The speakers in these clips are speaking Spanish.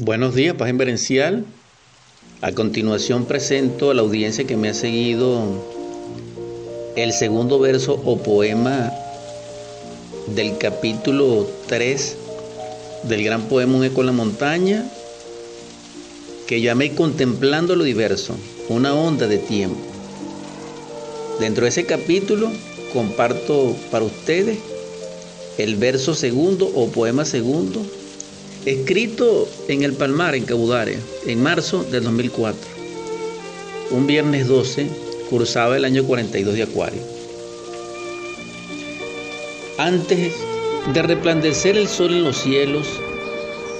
Buenos días, Paz Inverencial. A continuación presento a la audiencia que me ha seguido el segundo verso o poema del capítulo 3 del gran poema Un eco en la montaña que llamé Contemplando lo diverso, una onda de tiempo. Dentro de ese capítulo comparto para ustedes el verso segundo o poema segundo escrito en el Palmar, en Cabudare, en marzo del 2004. Un viernes 12 cursaba el año 42 de Acuario. Antes de resplandecer el sol en los cielos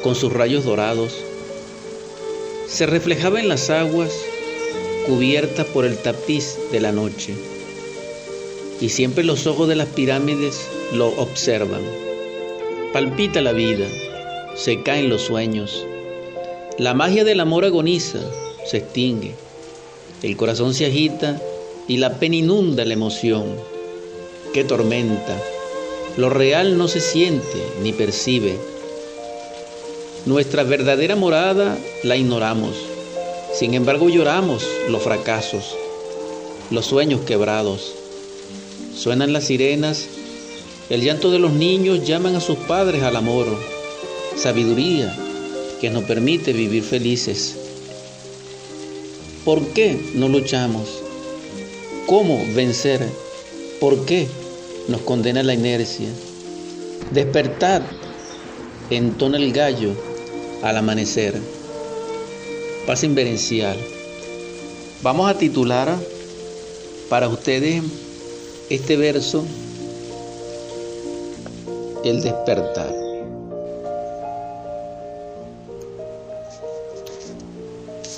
con sus rayos dorados, se reflejaba en las aguas cubiertas por el tapiz de la noche. Y siempre los ojos de las pirámides lo observan. Palpita la vida, se caen los sueños. La magia del amor agoniza, se extingue. El corazón se agita y la pena inunda la emoción. Qué tormenta. Lo real no se siente ni percibe. Nuestra verdadera morada la ignoramos. Sin embargo lloramos los fracasos, los sueños quebrados. Suenan las sirenas, el llanto de los niños llaman a sus padres al amor sabiduría que nos permite vivir felices. ¿Por qué no luchamos? ¿Cómo vencer? ¿Por qué nos condena la inercia? Despertar, entona el gallo al amanecer. Paz inverencial. Vamos a titular para ustedes este verso El despertar.